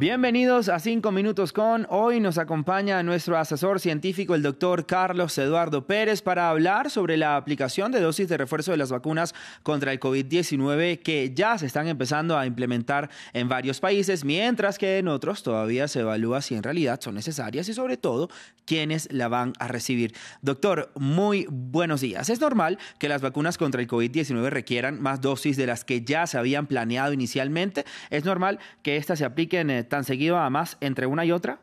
Bienvenidos a 5 Minutos con. Hoy nos acompaña nuestro asesor científico, el doctor Carlos Eduardo Pérez, para hablar sobre la aplicación de dosis de refuerzo de las vacunas contra el COVID-19 que ya se están empezando a implementar en varios países, mientras que en otros todavía se evalúa si en realidad son necesarias y sobre todo quiénes la van a recibir. Doctor, muy buenos días. Es normal que las vacunas contra el COVID-19 requieran más dosis de las que ya se habían planeado inicialmente. Es normal que éstas se apliquen eh, tan seguido además entre una y otra?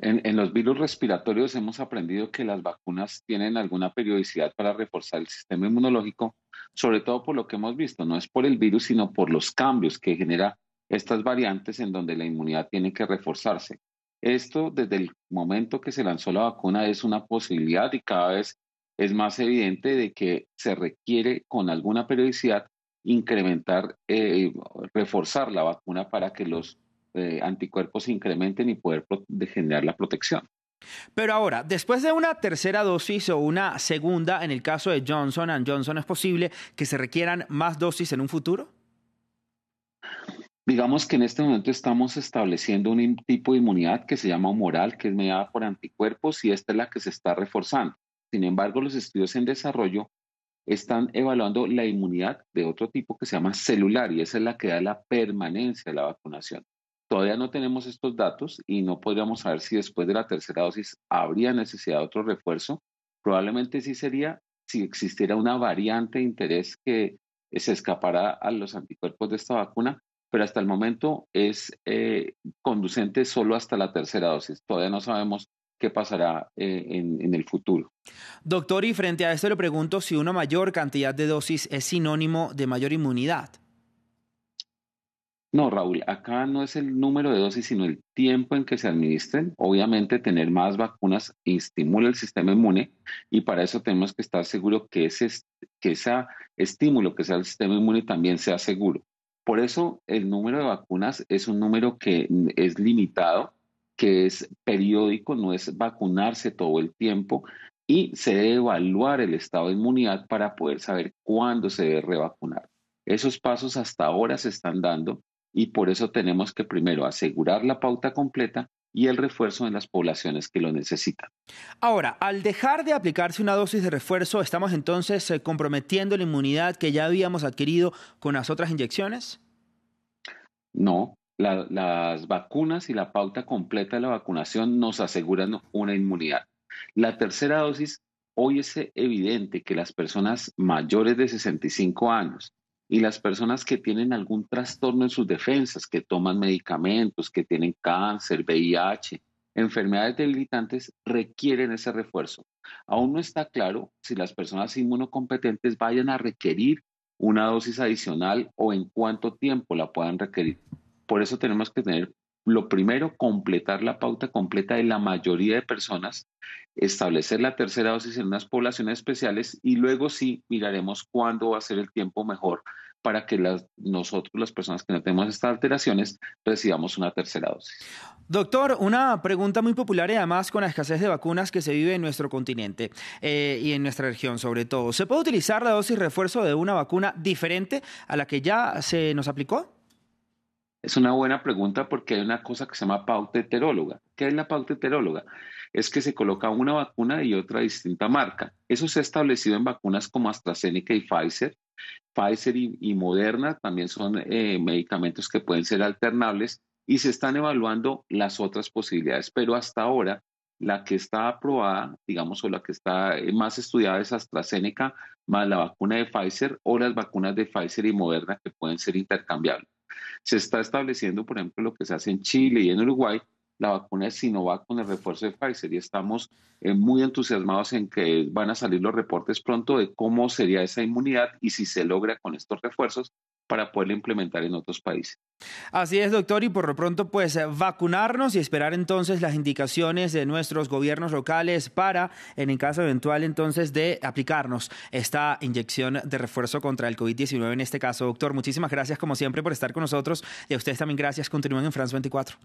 En, los virus respiratorios hemos aprendido que las vacunas tienen alguna periodicidad para reforzar el sistema inmunológico, sobre todo por lo que hemos visto, no es por el virus, sino por los cambios que genera estas variantes en donde la inmunidad tiene que reforzarse. Esto desde el momento que se lanzó la vacuna es una posibilidad y cada vez es más evidente de que se requiere con alguna periodicidad incrementar, eh, reforzar la vacuna para que los eh, anticuerpos se incrementen y poder generar la protección. Pero ahora, después de una tercera dosis o una segunda, en el caso de Johnson Johnson, ¿es posible que se requieran más dosis en un futuro? Digamos que en este momento estamos estableciendo un tipo de inmunidad que se llama humoral, que es mediada por anticuerpos y esta es la que se está reforzando. Sin embargo, los estudios en desarrollo están evaluando la inmunidad de otro tipo que se llama celular y esa es la que da la permanencia de la vacunación. Todavía no tenemos estos datos y no podríamos saber si después de la tercera dosis habría necesidad de otro refuerzo. Probablemente sí sería si existiera una variante de interés que se escapara a los anticuerpos de esta vacuna, pero hasta el momento es eh, conducente solo hasta la tercera dosis. Todavía no sabemos qué pasará eh, en, el futuro. Doctor, y frente a esto le pregunto si una mayor cantidad de dosis es sinónimo de mayor inmunidad. No, Raúl, acá no es el número de dosis, sino el tiempo en que se administren. Obviamente, tener más vacunas estimula el sistema inmune y para eso tenemos que estar seguros que ese, que ese estímulo que sea el sistema inmune también sea seguro. Por eso, el número de vacunas es un número que es limitado que es periódico, no es vacunarse todo el tiempo y se debe evaluar el estado de inmunidad para poder saber cuándo se debe revacunar. Esos pasos hasta ahora se están dando y por eso tenemos que primero asegurar la pauta completa y el refuerzo en las poblaciones que lo necesitan. Ahora, al dejar de aplicarse una dosis de refuerzo, ¿estamos entonces eh, comprometiendo la inmunidad que ya habíamos adquirido con las otras inyecciones? No, las vacunas y la pauta completa de la vacunación nos aseguran una inmunidad. La tercera dosis, hoy es evidente que las personas mayores de 65 años y las personas que tienen algún trastorno en sus defensas, que toman medicamentos, que tienen cáncer, VIH, enfermedades debilitantes, requieren ese refuerzo. Aún no está claro si las personas inmunocompetentes vayan a requerir una dosis adicional o en cuánto tiempo la puedan requerir. Por eso tenemos que tener, lo primero, completar la pauta completa de la mayoría de personas, establecer la tercera dosis en unas poblaciones especiales y luego sí miraremos cuándo va a ser el tiempo mejor para que las, nosotros, las personas que no tenemos estas alteraciones, recibamos una tercera dosis. Doctor, una pregunta muy popular y además con la escasez de vacunas que se vive en nuestro continente eh, y en nuestra región sobre todo. ¿Se puede utilizar la dosis refuerzo de una vacuna diferente a la que ya se nos aplicó? Es una buena pregunta porque hay una cosa que se llama pauta heteróloga. ¿Qué es la pauta heteróloga? Es que se coloca una vacuna y otra distinta marca. Eso se ha establecido en vacunas como AstraZeneca y Pfizer. Pfizer y, Moderna también son eh, medicamentos que pueden ser alternables y se están evaluando las otras posibilidades. Pero hasta ahora, la que está aprobada, digamos, o la que está más estudiada es AstraZeneca más la vacuna de Pfizer o las vacunas de Pfizer y Moderna que pueden ser intercambiables. Se está estableciendo, por ejemplo, lo que se hace en Chile y en Uruguay, la vacuna de Sinovac con el refuerzo de Pfizer y estamos eh, muy entusiasmados en que van a salir los reportes pronto de cómo sería esa inmunidad y si se logra con estos refuerzos para poderlo implementar en otros países. Así es, doctor, y por lo pronto, pues eh, vacunarnos y esperar entonces las indicaciones de nuestros gobiernos locales para, en el caso eventual entonces, de aplicarnos esta inyección de refuerzo contra el COVID-19 en este caso. Doctor, muchísimas gracias como siempre por estar con nosotros y a ustedes también gracias. Continúen en France 24.